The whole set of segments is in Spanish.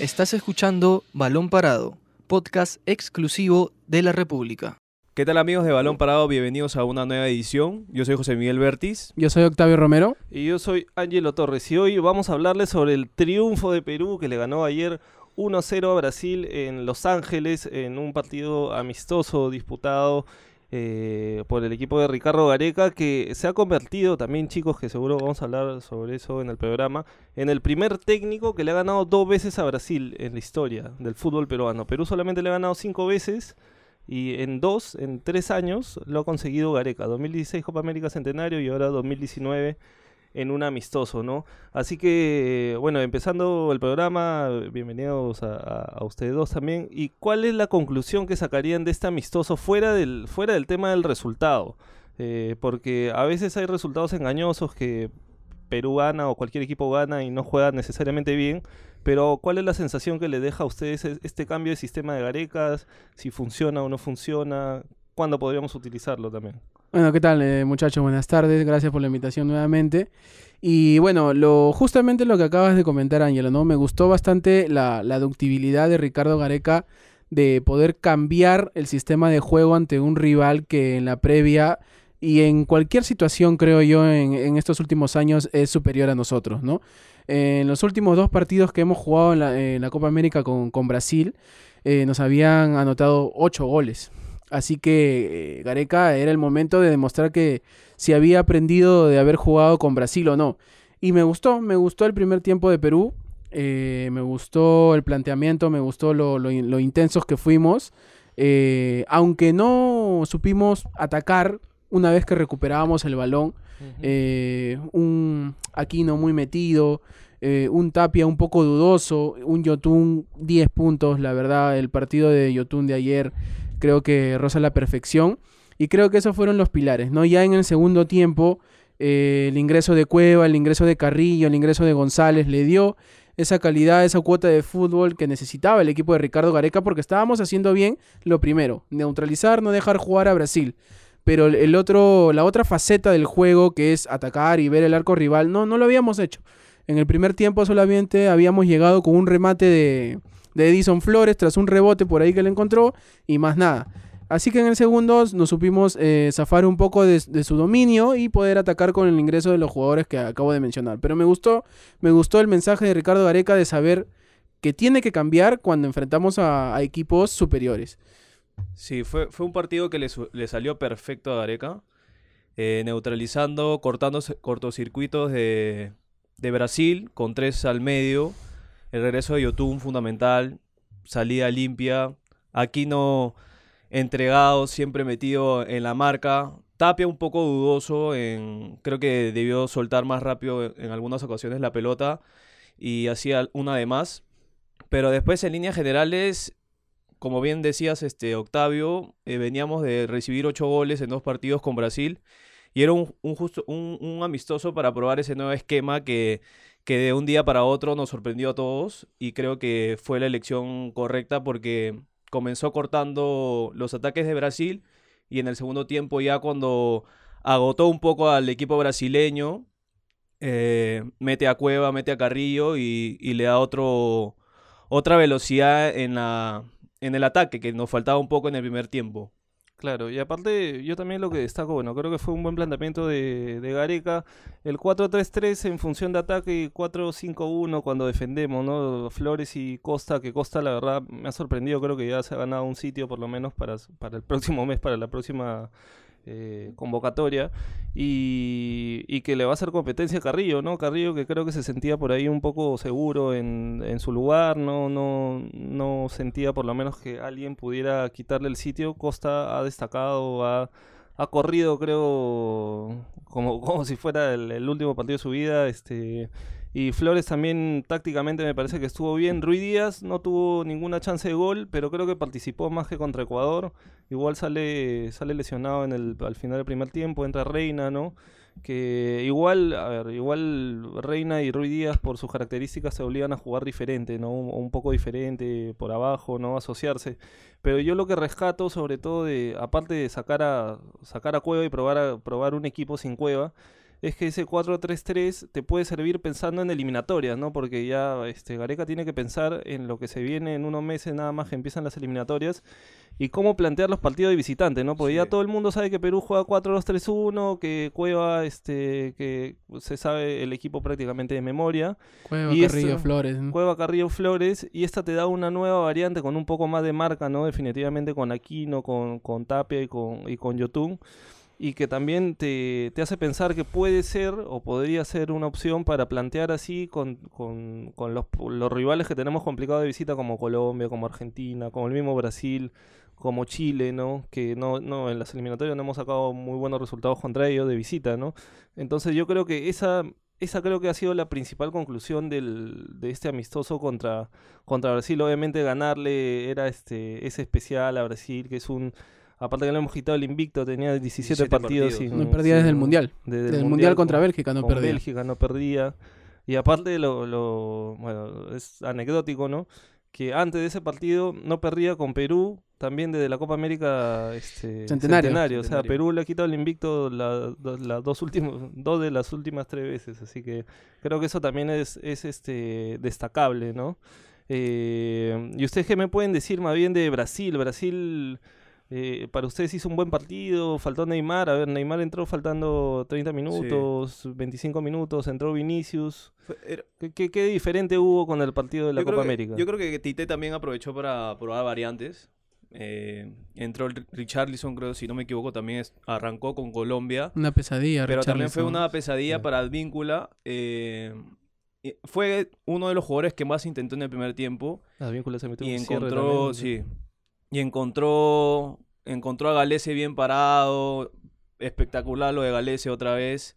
Estás escuchando Balón Parado, podcast exclusivo de la República. ¿Qué tal amigos de Balón Parado? Bienvenidos a una nueva edición. Yo soy José Miguel Bertis. Yo soy Octavio Romero. Y yo soy Ángelo Torres. Y hoy vamos a hablarles sobre el triunfo de Perú que le ganó ayer 1-0 a Brasil en Los Ángeles en un partido amistoso disputado eh, por el equipo de Ricardo Gareca, que se ha convertido también, chicos, que seguro vamos a hablar sobre eso en el programa, en el primer técnico que le ha ganado dos veces a Brasil en la historia del fútbol peruano. Perú solamente le ha ganado cinco veces y en dos, en tres años, lo ha conseguido Gareca. 2016 Copa América Centenario y ahora 2019 en un amistoso, ¿no? Así que, bueno, empezando el programa, bienvenidos a, ustedes dos también. ¿Y cuál es la conclusión que sacarían de este amistoso fuera del, fuera del tema del resultado? Eh, porque a veces hay resultados engañosos que Perú gana o cualquier equipo gana y no juega necesariamente bien. Pero ¿cuál es la sensación que le deja a ustedes este cambio de sistema de Garecas? Si funciona o no funciona, ¿cuándo podríamos utilizarlo también? Bueno, ¿qué tal eh, muchachos? Buenas tardes, gracias por la invitación nuevamente. Y bueno, lo, justamente lo que acabas de comentar, Ángelo, ¿no? Me gustó bastante la, la ductibilidad de Ricardo Gareca de poder cambiar el sistema de juego ante un rival que en la previa y en cualquier situación, creo yo, en, estos últimos años es superior a nosotros, ¿no? En los últimos dos partidos que hemos jugado en la, Copa América con, Brasil, eh, nos habían anotado ocho goles. Así que eh, Gareca era el momento de demostrar que si había aprendido de haber jugado con Brasil o no. Y me gustó, me gustó el primer tiempo de Perú. Eh, me gustó el planteamiento, me gustó lo, intensos que fuimos. Eh, aunque no supimos atacar una vez que recuperábamos el balón. un Aquino muy metido. un Tapia un poco dudoso. Un Yotun 10 puntos. La verdad, el partido de Yotun de ayer creo que roza la perfección. Y creo que esos fueron los pilares, ¿no? Ya en el segundo tiempo, eh, el ingreso de Cueva, el ingreso de Carrillo, el ingreso de González le dio esa calidad, esa cuota de fútbol que necesitaba el equipo de Ricardo Gareca porque estábamos haciendo bien lo primero, neutralizar, no dejar jugar a Brasil. Pero el otro, la otra faceta del juego que es atacar y ver el arco rival, no, no lo habíamos hecho. En el primer tiempo solamente habíamos llegado con un remate de, de Edison Flores tras un rebote por ahí que le encontró y más nada. Así que en el segundo nos supimos eh, zafar un poco de, su dominio y poder atacar con el ingreso de los jugadores que acabo de mencionar. Pero me gustó, me gustó el mensaje de Ricardo Gareca de saber que tiene que cambiar cuando enfrentamos a, equipos superiores. Sí, fue, fue un partido que le, salió perfecto a Gareca, eh, neutralizando, cortando cortocircuitos de, de Brasil con tres al medio el regreso de Yotun fundamental, salida limpia, Aquino entregado, siempre metido en la marca, Tapia un poco dudoso, en, creo que debió soltar más rápido en algunas ocasiones la pelota y hacía una de más, pero después en líneas generales como bien decías, este, Octavio, eh, veníamos de recibir ocho goles en dos partidos con Brasil y era un, justo, un, amistoso para probar ese nuevo esquema que, que de un día para otro nos sorprendió a todos y creo que fue la elección correcta porque comenzó cortando los ataques de Brasil y en el segundo tiempo ya cuando agotó un poco al equipo brasileño, eh, mete a Cueva, mete a Carrillo y, y, le da otro, otra velocidad en, la, en el ataque que nos faltaba un poco en el primer tiempo. Claro, y aparte yo también lo que destaco, bueno, creo que fue un buen planteamiento de, de Gareca, el 4-3-3 en función de ataque y 4-5-1 cuando defendemos, ¿no? Flores y Costa, que Costa la verdad me ha sorprendido, creo que ya se ha ganado un sitio por lo menos para, para el próximo mes, para la próxima eh, convocatoria y, y, que le va a hacer competencia a Carrillo, ¿no? Carrillo que creo que se sentía por ahí un poco seguro en, en, su lugar, no, no, no sentía por lo menos que alguien pudiera quitarle el sitio. Costa ha destacado, ha, ha corrido creo como, como si fuera el, el último partido de su vida, este y Flores también tácticamente me parece que estuvo bien. Rui Díaz no tuvo ninguna chance de gol, pero creo que participó más que contra Ecuador. Igual sale, sale lesionado en el, al final del primer tiempo, entra Reina, ¿no? Que igual, a ver, igual Reina y Rui Díaz por sus características se obligan a jugar diferente, ¿no? Un, un poco diferente por abajo, ¿no? Asociarse. Pero yo lo que rescato sobre todo de, aparte de sacar a, sacar a Cueva y probar, a, probar un equipo sin Cueva, es que ese 4-3-3 te puede servir pensando en eliminatorias, ¿no? Porque ya este, Gareca tiene que pensar en lo que se viene en unos meses nada más que empiezan las eliminatorias y cómo plantear los partidos de visitante, ¿no? Porque ya todo el mundo sabe que Perú juega 4-2-3-1, que Cueva, este, que se sabe el equipo prácticamente de memoria. Cueva, Y Carrillo, Flores. ¿no? Cueva Carrillo Flores y esta te da una nueva variante con un poco más de marca, ¿no? Definitivamente con Aquino, con, con Tapia y con, y con Yotun. Y que también te, te hace pensar que puede ser o podría ser una opción para plantear así con, con, con los, los rivales que tenemos complicados de visita como Colombia, como Argentina, como el mismo Brasil, como Chile, ¿no? Que no, no en las eliminatorias no hemos sacado muy buenos resultados contra ellos de visita, ¿no? Entonces yo creo que esa, esa creo que ha sido la principal conclusión del, de este amistoso contra, contra Brasil. Obviamente ganarle era este es especial a Brasil, que es un... Aparte que le hemos quitado el invicto, tenía 17, 17 partidos, partidos. sin... No perdía desde el Mundial. desde Desde el Mundial contra con- Bélgica no con perdía. Bélgica no perdía. Y aparte lo, lo- bueno, es anecdótico, ¿no? Que antes de ese partido no perdía con Perú, también desde la Copa América este, Centenario. O sea, Centenario. Perú le ha quitado el invicto la- las dos últimos, dos de las últimas tres veces. Así que creo que eso también es, es este destacable, ¿no? Eh, y ustedes qué me pueden decir más bien de Brasil. Brasil eh, para ustedes hizo un buen partido, faltó Neymar, a ver, Neymar entró faltando 30 minutos, 25 minutos, entró Vinicius. Fue- era- ¿Qué, qué, qué diferente hubo con el partido de la yo Copa que- América? yo creo que Tite también aprovechó para probar variantes. Eh, entró Richarlison, creo, si no me equivoco, también es- arrancó con Colombia. Una pesadilla. Pero también fue una pesadilla Sí. para Advíncula. eh, fue uno de los jugadores que más intentó en el primer tiempo. Las vínculas se metió Y encontró, también, sí. Y encontró, encontró a Galese bien parado. Espectacular lo de Galese otra vez.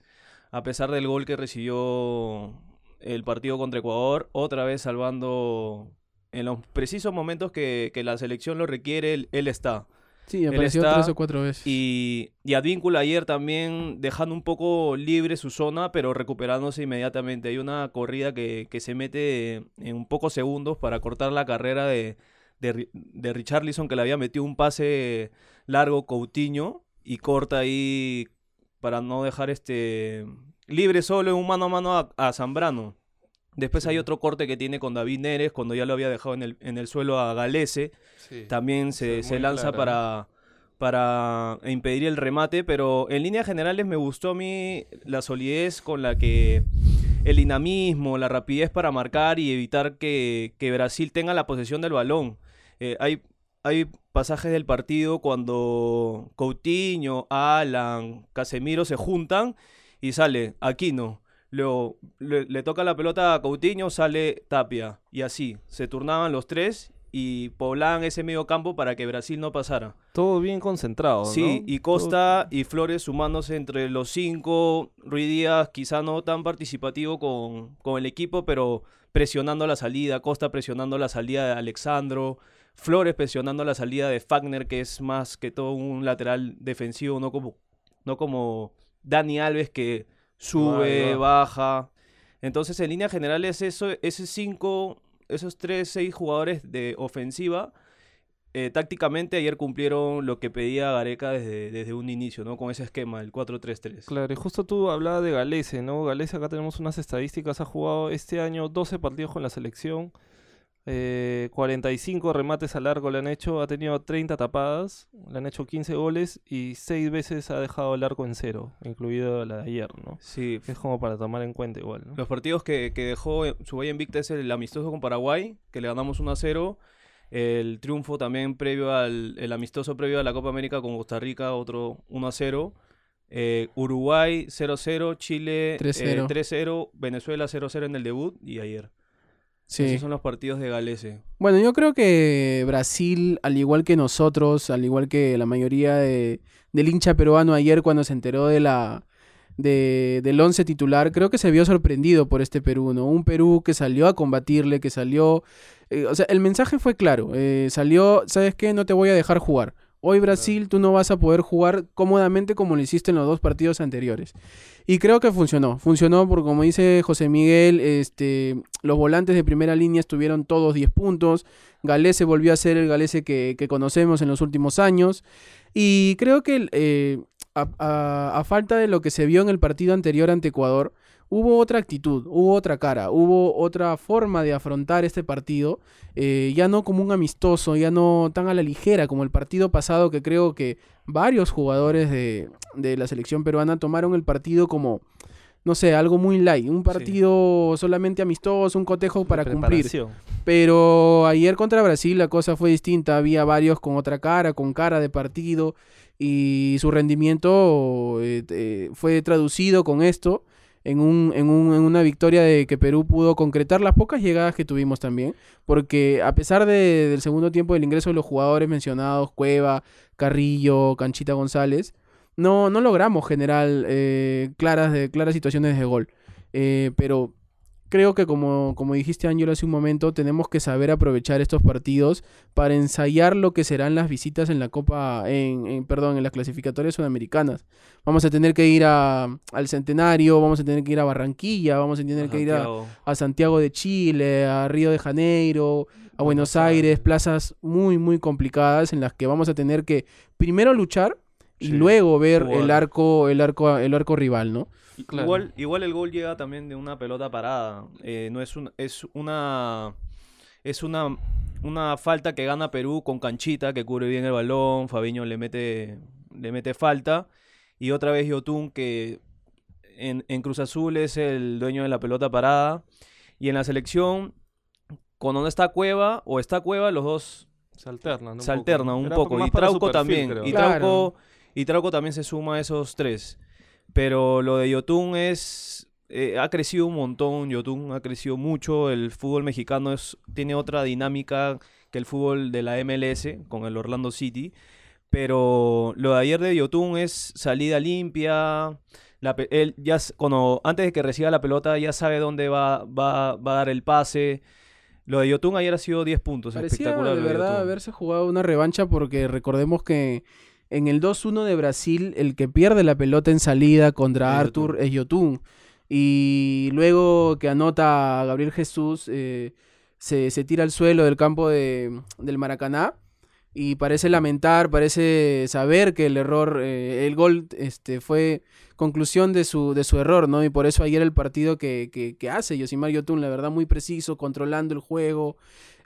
A pesar del gol que recibió el partido contra Ecuador, otra vez salvando en los precisos momentos que, que la selección lo requiere, él, él está. Sí, apareció está tres o cuatro veces. Y, y Advíncula ayer también dejando un poco libre su zona, pero recuperándose inmediatamente. Hay una corrida que, que se mete en un pocos segundos para cortar la carrera de, de, de Richarlison, que le había metido un pase largo Coutinho y corta ahí para no dejar este libre solo en un mano a mano a, Zambrano. Después hay otro corte que tiene con David Neres cuando ya lo había dejado en el, en el suelo a Galese sí. también se, Sí, se lanza clara, para, para impedir el remate, pero en líneas generales me gustó a mí la solidez con la que el dinamismo, la rapidez para marcar y evitar que, que Brasil tenga la posesión del balón. Eh, hay, hay pasajes del partido cuando Coutinho, Alan, Casemiro se juntan y sale Aquino. Luego le, le toca la pelota a Coutinho, sale Tapia. Y así, se turnaban los tres y poblaban ese medio campo para que Brasil no pasara. Todo bien concentrado, Sí, ¿no? y Todo- Costa y Flores sumándose entre los cinco. Rui Díaz quizá no tan participativo con, con el equipo, pero presionando la salida. Costa presionando la salida de Alexandro. Flores presionando la salida de Fagner, que es más que todo un lateral defensivo, no como, no como Dani Alves que sube, baja. Entonces, en línea general es eso, esos cinco, esos tres, seis jugadores de ofensiva eh, tácticamente ayer cumplieron lo que pedía Gareca desde, desde un inicio, ¿no? Con ese esquema, el 4-3-3. Claro, y justo tú hablabas de Galese, ¿no? Galese, acá tenemos unas estadísticas, ha jugado este año 12 partidos con la selección, eh, 45 remates al arco le han hecho, ha tenido 30 tapadas, le han hecho 15 goles y 6 veces ha dejado el arco en cero, incluido la de ayer, ¿no? Sí, Que es como para tomar en cuenta igual, ¿no? los partidos que, que dejó eh, su valla invicta es el amistoso con Paraguay, que le ganamos 1-0. El triunfo también previo al el amistoso previo a la Copa América con Costa Rica, otro 1-0. Eh, Uruguay 0-0, Chile eh, 3-0. 3-0, Venezuela 0-0 en el debut y ayer. Sí. Esos son los partidos de Galese. Bueno, yo creo que Brasil, al igual que nosotros, al igual que la mayoría de- del hincha peruano ayer cuando se enteró de la de, del once titular, creo que se vio sorprendido por este Perú, ¿no? Un Perú que salió a combatirle, que salió... eh, o sea, el mensaje fue claro, eh, salió, ¿sabes qué? No te voy a dejar jugar. Hoy Brasil tú no vas a poder jugar cómodamente como lo hiciste en los dos partidos anteriores. Y creo que funcionó. Funcionó porque como dice José Miguel, este, los volantes de primera línea estuvieron todos 10 puntos. Galese volvió a ser el Galese que, que conocemos en los últimos años. Y creo que, eh, a, a- a falta de lo que se vio en el partido anterior ante Ecuador, hubo otra actitud, hubo otra cara, hubo otra forma de afrontar este partido, eh, ya no como un amistoso, ya no tan a la ligera como el partido pasado que creo que varios jugadores de, de la selección peruana tomaron el partido como, no sé, algo muy light, un partido solamente amistoso, un cotejo para cumplir. Pero ayer contra Brasil la cosa fue distinta. Había varios con otra cara, con cara de partido. Y su rendimiento eh, eh, fue traducido con esto en, un, en, un- en una victoria de que Perú pudo concretar las pocas llegadas que tuvimos también. Porque a pesar de- del segundo tiempo del ingreso de los jugadores mencionados, Cueva, Carrillo, Canchita González, no, no logramos generar eh, claras, claras situaciones de gol. Eh, pero creo que como, como dijiste Ángelo hace un momento, tenemos que saber aprovechar estos partidos para ensayar lo que serán las visitas en la Copa, en, en- perdón, en las clasificatorias sudamericanas. Vamos a tener que ir a, al Centenario, vamos a tener que ir a Barranquilla, vamos a tener que ir a, a Santiago de Chile, a Río de Janeiro, a Buenos Aires, plazas muy, muy complicadas en las que vamos a tener que primero luchar y Sí, luego ver el arco, el arco, el arco rival, ¿no? Claro. Igual, igual el gol llega también de una pelota parada. Eh, no es un, es una es una una falta que gana Perú con Canchita que cubre bien el balón, Fabiño le mete le mete falta y otra vez Yotun que en, en Cruz Azul es el dueño de la pelota parada y en la selección cuando no está Cueva o está Cueva los dos Se alternan un se alternan poco. un Era poco. más Y Trauco perfil, también. creo. Y Claro. Y Trauco también se suma a esos tres. Pero lo de Yotun es. eh, ha crecido un montón. Yotun ha crecido mucho. El fútbol mexicano es, tiene otra dinámica que el fútbol de la MLS con el Orlando City. Pero lo de ayer de Yotun es salida limpia. La él ya, cuando, antes de que reciba la pelota, ya sabe dónde va, va, va a dar el pase. Lo de Yotun ayer ha sido 10 puntos. Parecía espectacular. de verdad haberse jugado una revancha porque recordemos que en el 2-1 de Brasil el que pierde la pelota en salida contra Es Arthur Yotun. es Yotun. Y luego que anota a Gabriel Jesús eh, se, se tira al suelo del campo de- del Maracaná y parece lamentar, parece saber que el error, eh, el gol este, fue conclusión de su, de su error, ¿no? Y por eso ayer el partido que, que, que hace Yosimar Yotun, la verdad muy preciso, controlando el juego,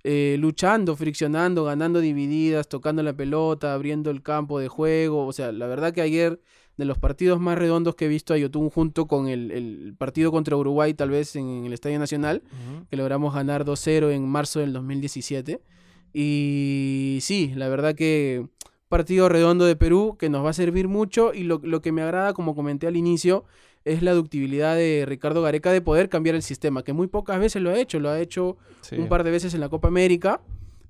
eh, luchando, friccionando, ganando divididas, tocando la pelota, abriendo el campo de juego. O sea, la verdad que ayer, de los partidos más redondos que he visto a Yotun junto con el, el partido contra Uruguay, tal vez en, el Estadio Nacional, que logramos ganar 2-0 en marzo del 2017. Y sí, la verdad que partido redondo de Perú que nos va a servir mucho y lo, lo que me agrada, como comenté al inicio, es la ductibilidad de Ricardo Gareca de poder cambiar el sistema, que muy pocas veces lo ha hecho, lo ha hecho Sí. un par de veces en la Copa América,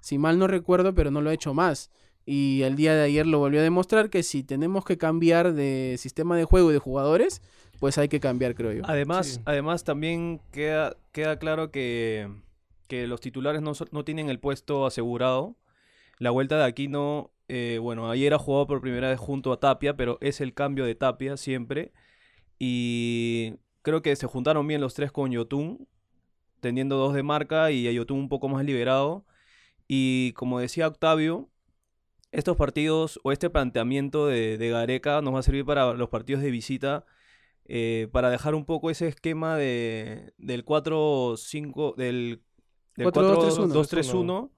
si mal no recuerdo, pero no lo ha hecho más. Y el día de ayer lo volvió a demostrar que si tenemos que cambiar de sistema de juego y de jugadores, pues hay que cambiar, creo yo. Además, Sí. además también queda, queda claro que, que los titulares no, no tienen el puesto asegurado. La vuelta de Aquino, eh, bueno, ayer ha jugado por primera vez junto a Tapia, pero es el cambio de Tapia siempre. Y creo que se juntaron bien los tres con Yotun, teniendo dos de marca y a Yotun un poco más liberado. Y como decía Octavio, estos partidos o este planteamiento de, de Gareca nos va a servir para los partidos de visita eh, para dejar un poco ese esquema de, del 4-5, del, del 4-2-3-1.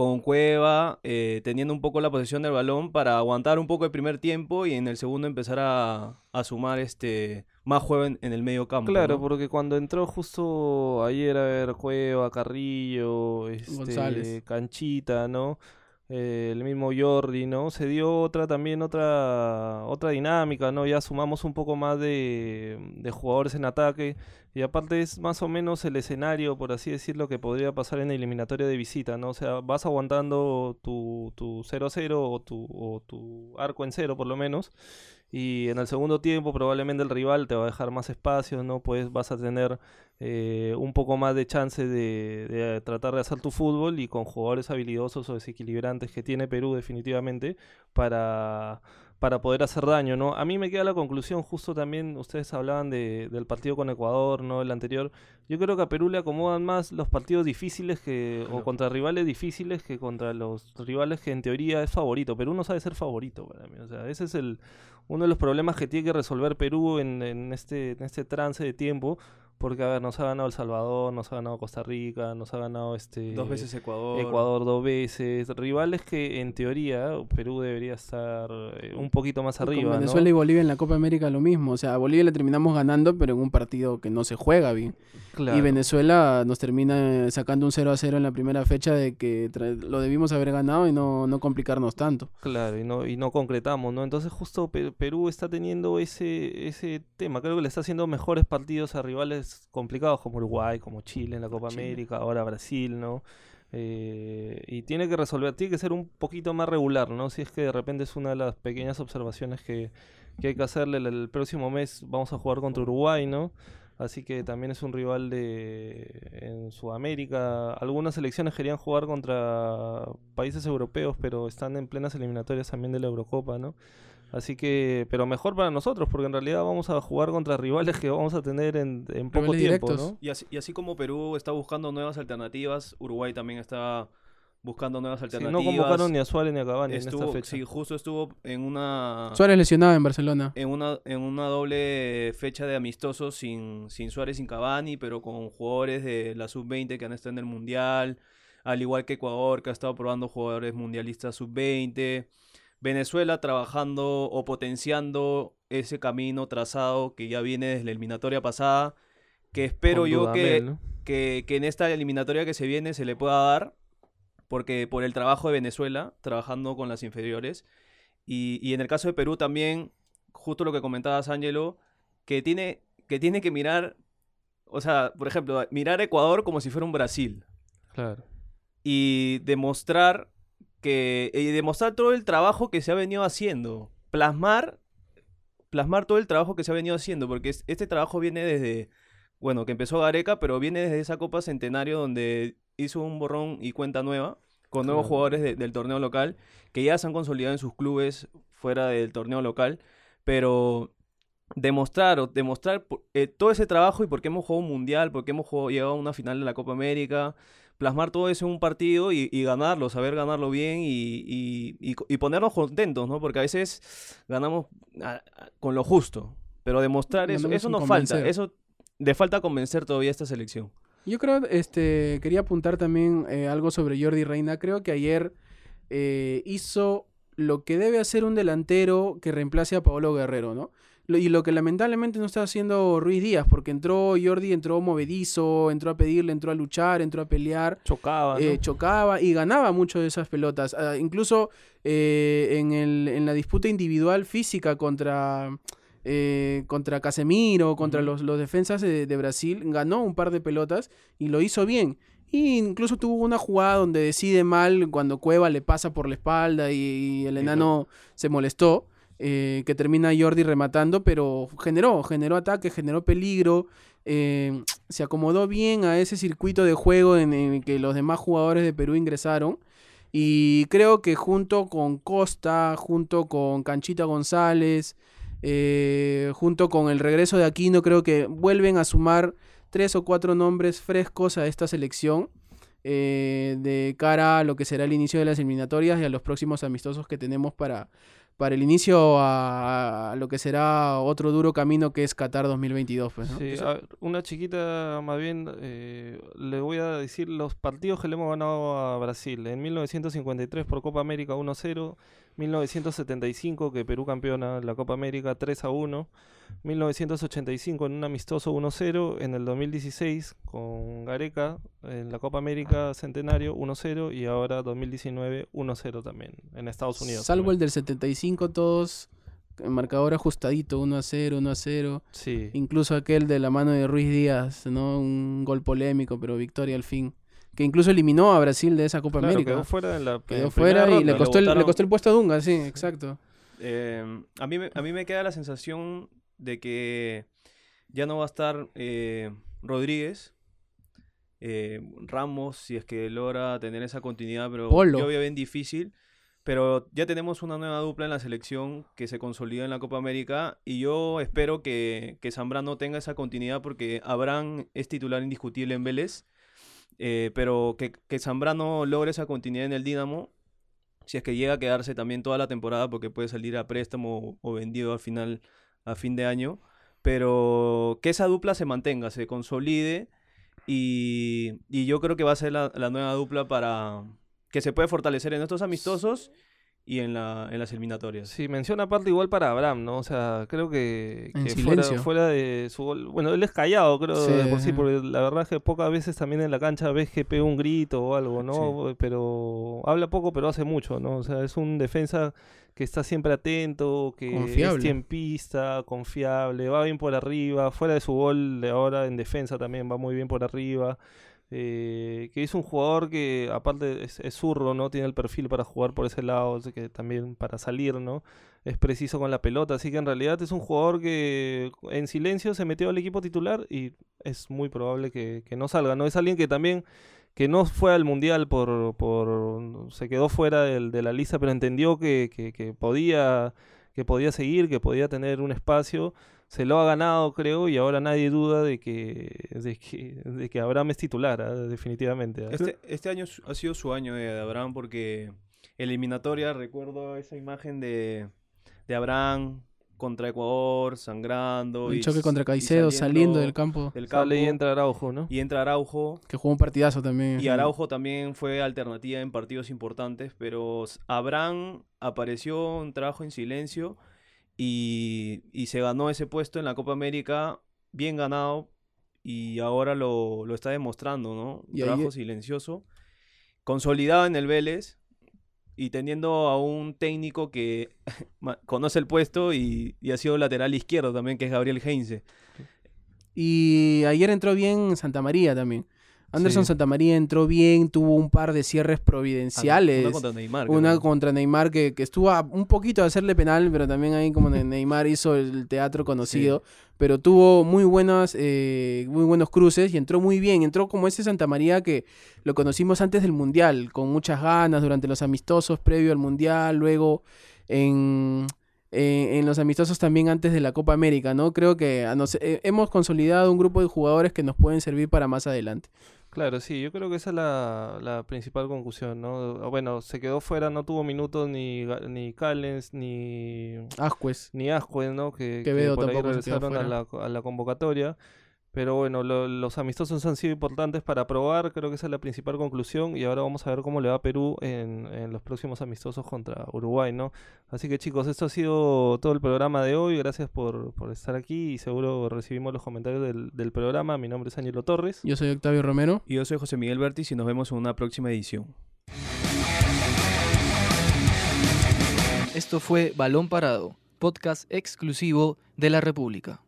4-2-3-1 con Cueva, eh, teniendo un poco la posesión del balón para aguantar un poco el primer tiempo y en el segundo empezar a, a sumar este más juego en, en el medio campo. Claro, ¿no? porque cuando entró justo ayer a ver Cueva, Carrillo, este, González. Canchita, ¿no? Eh, el mismo Jordi, ¿no? Se dio otra también otra otra dinámica, ¿no? Ya sumamos un poco más de, de jugadores en ataque y aparte es más o menos el escenario, por así decirlo, que podría pasar en la eliminatoria de visita, ¿no? O sea, vas aguantando tu, tu 0-0 o tu, o tu arco en cero por lo menos y en el segundo tiempo probablemente el rival te va a dejar más espacios, ¿no? Pues vas a tener eh, un poco más de chance de tratar de hacer tu fútbol y con jugadores habilidosos o desequilibrantes que tiene Perú definitivamente para, para poder hacer daño, ¿no? A mí me queda la conclusión, justo también ustedes hablaban de, del partido con Ecuador, ¿no? El anterior. Yo creo que a Perú le acomodan más los partidos difíciles que, o contra rivales difíciles que contra los rivales que en teoría es favorito. Perú no sabe ser favorito para mí, o sea, ese es el uno de los problemas que tiene que resolver Perú en, en este, en este trance de tiempo, porque, a ver, nos ha ganado El Salvador, nos ha ganado Costa Rica, nos ha ganado este... Dos veces Ecuador. Ecuador dos veces, rivales que en teoría Perú debería estar eh, un poquito más Y con arriba, ¿no? Venezuela y Bolivia en la Copa América lo mismo. O sea, a Bolivia le terminamos ganando, pero en un partido que no se juega bien. Y Claro. Venezuela nos termina sacando un 0 a 0 en la primera fecha de que lo debimos haber ganado y no, no complicarnos tanto. Claro, y no, y no concretamos, ¿no? Entonces justo Pe- Perú está teniendo ese, ese tema. Creo que le está haciendo mejores partidos a rivales complicados como Uruguay, como Chile en la Copa Chile. América, ahora Brasil, ¿no? Eh, y tiene que resolver, tiene que ser un poquito más regular, ¿no? Si es que de repente es una de las pequeñas observaciones que, que hay que hacerle. El, el próximo mes vamos a jugar contra Uruguay, ¿no? Así que también es un rival de en Sudamérica. Algunas selecciones querían jugar contra países europeos, pero están en plenas eliminatorias también de la Eurocopa, ¿no? Así que, pero mejor para nosotros, porque en realidad vamos a jugar contra rivales que vamos a tener en, en poco Rivales tiempo, directos. ¿no? Y así, y así como Perú está buscando nuevas alternativas, Uruguay también está buscando nuevas Sí, alternativas. no convocaron ni a Suárez ni a Cavani en estuvo, esta fecha. Sí, justo estuvo en una Suárez lesionado en Barcelona. en una en una doble fecha de amistosos sin, sin Suárez, sin Cavani, pero con jugadores de la sub-20 que han estado en el Mundial, al igual que Ecuador, que ha estado probando jugadores mundialistas sub-20. Venezuela trabajando o potenciando ese camino trazado que ya viene desde la eliminatoria pasada, que espero Con yo que, Dudamel, ¿no? que, que en esta eliminatoria que se viene se le pueda dar, porque por el trabajo de Venezuela, trabajando con las inferiores, y, y en el caso de Perú también, justo lo que comentabas, Ángelo, que tiene, que tiene que mirar, o sea, por ejemplo, mirar a Ecuador como si fuera un Brasil, Claro. y demostrar que, y demostrar todo el trabajo que se ha venido haciendo, plasmar, plasmar todo el trabajo que se ha venido haciendo, porque es- este trabajo viene desde, bueno, que empezó Gareca, pero viene desde esa Copa Centenario donde hizo un borrón y cuenta nueva, con nuevos Claro. jugadores de- del torneo local, que ya se han consolidado en sus clubes fuera del torneo local, pero demostrar o demostrar eh, todo ese trabajo y por qué hemos jugado un mundial, por qué hemos jugado, llegado a una final de la Copa América, plasmar todo eso en un partido y, y ganarlo, saber ganarlo bien y, y- y ponernos contentos, ¿no? Porque a veces ganamos con lo justo, pero demostrar eso, eso nos falta, eso le falta convencer todavía a esta selección. Yo creo, este, quería apuntar también eh, algo sobre Jordi Reina. Creo que ayer eh, hizo lo que debe hacer un delantero que reemplace a Paolo Guerrero, ¿no? Y lo que lamentablemente no está haciendo Ruiz Díaz, porque entró Jordi, entró movedizo, entró a pedirle, entró a luchar, entró a pelear. Chocaba, ¿no? eh, chocaba y ganaba mucho de esas pelotas. Ah, incluso eh, en, el, en la disputa individual física contra, eh, contra Casemiro, contra los, los defensas de, de Brasil, ganó un par de pelotas y lo hizo bien. Y incluso tuvo una jugada donde decide mal cuando Cueva le pasa por la espalda y, y el Sí, enano se molestó. Eh, que termina Jordi rematando, pero generó, generó ataque, generó peligro, eh, se acomodó bien a ese circuito de juego en el que los demás jugadores de Perú ingresaron. Y creo que junto con Costa, junto con Canchita González, eh, junto con el regreso de Aquino, creo que vuelven a sumar tres o cuatro nombres frescos a esta selección eh, de cara a lo que será el inicio de las eliminatorias y a los próximos amistosos que tenemos para, para el inicio a, a lo que será otro duro camino que es Qatar 2022. Pues, ¿no? Sí, a ver, una chiquita, más bien, eh, le voy a decir los partidos que le hemos ganado a Brasil. En 1953 por Copa América 1-0, 1975 que Perú campeona la Copa América 3-1, 1985 en un amistoso 1-0, en el 2016 con Gareca en la Copa América Centenario 1-0 y ahora 2019 1-0 también en Estados Unidos. Salvo también. el del 75, todos en marcador ajustadito, 1 a 0, 1 a 0. Sí. Incluso aquel de la mano de Ruiz Díaz, ¿no? Un gol polémico, pero victoria al fin. Que incluso eliminó a Brasil de esa Copa Claro, América. quedó fuera en la Quedó en fuera y le costó, el, le costó el puesto a Dunga, sí, exacto. Eh, a, mí, me- a mí me queda la sensación de que ya no va a estar eh, Rodríguez. eh, Ramos, si es que logra tener esa continuidad, pero Polo. yo veo bien difícil. Pero ya tenemos una nueva dupla en la selección que se consolida en la Copa América y yo espero que, que Zambrano tenga esa continuidad porque Abraham es titular indiscutible en Vélez, eh, pero que, que Zambrano logre esa continuidad en el Dinamo si es que llega a quedarse también toda la temporada, porque puede salir a préstamo o vendido al final, a fin de año. Pero que esa dupla se mantenga, se consolide. Y, y yo creo que va a ser la, la nueva dupla para que se puede fortalecer en estos amistosos y en, la, en las eliminatorias. Sí, menciona aparte igual para Abraham, ¿no? O sea, creo que, fuera, silencio. fuera de su gol. Bueno, él es callado, creo, Sí, de por sí, sí. porque la verdad es que pocas veces también en la cancha ves que pega un grito o algo, ¿no? Pero habla poco, pero hace mucho, ¿no? O sea, es un defensa que está siempre atento, que Confiable. es tiempista, confiable, va bien por arriba, fuera de su gol de ahora en defensa también va muy bien por arriba. Eh, que es un jugador que aparte es, es zurdo, ¿no? Tiene el perfil para jugar por ese lado, que también para salir, ¿no? Es preciso con la pelota, así que en realidad es un jugador que en silencio se metió al equipo titular y es muy probable que, que no salga, ¿no? Es alguien que también que no fue al mundial por, por se quedó fuera del- de la lista, pero entendió que, que podía que podía seguir, que podía tener un espacio, se lo ha ganado, creo, y ahora nadie duda de que de que, de que Abraham es titular, ¿ah? definitivamente. ¿ah? Este, este año ha sido su año de Abraham porque eliminatoria, recuerdo esa imagen de, de Abraham contra Ecuador, sangrando. Y choque contra Caicedo saliendo del campo. del Sale y campo, entra Araujo, ¿no? y entra Araujo. Que jugó un partidazo también. Y Araujo también fue alternativa en partidos importantes, pero Abraham apareció un trabajo en silencio y, y se ganó ese puesto en la Copa América bien ganado y ahora lo, lo está demostrando, ¿no? Y ahí- trabajo silencioso, consolidado en el Vélez y teniendo a un técnico que conoce el puesto y, y ha sido lateral izquierdo también, que es Gabriel Heinze. Y ayer entró bien Santa María también. Anderson Sí. Santa María entró bien, tuvo un par de cierres providenciales. Una contra Neymar. Una creo. contra Neymar que, que estuvo a un poquito de hacerle penal, pero también ahí como Ne- Neymar hizo el teatro conocido. Pero tuvo muy buenas, eh, muy buenos cruces y entró muy bien. Entró como ese Santa María que lo conocimos antes del Mundial, con muchas ganas durante los amistosos previo al Mundial, luego en, eh, en los amistosos también antes de la Copa América, ¿no? Creo que nos- eh, hemos consolidado un grupo de jugadores que nos pueden servir para más adelante. Claro, sí, yo creo que esa es la, la principal conclusión, ¿no? Bueno, se quedó fuera, no tuvo minutos ni, ni Callens, ni, Ascuez. ni Ascuez, ¿no? Que, que Quevedo por ahí regresaron a la, a la convocatoria. Pero bueno, lo- los amistosos han sido importantes para probar, creo que esa es la principal conclusión. Y ahora vamos a ver cómo le va a Perú en, en los próximos amistosos contra Uruguay, ¿no? Así que chicos, esto ha sido todo el programa de hoy. Gracias por, por estar aquí y seguro recibimos los comentarios del, del programa. Mi nombre es Ángelo Torres. Yo soy Octavio Romero. Y yo soy José Miguel Bertis y nos vemos en una próxima edición. Esto fue Balón Parado, podcast exclusivo de la República.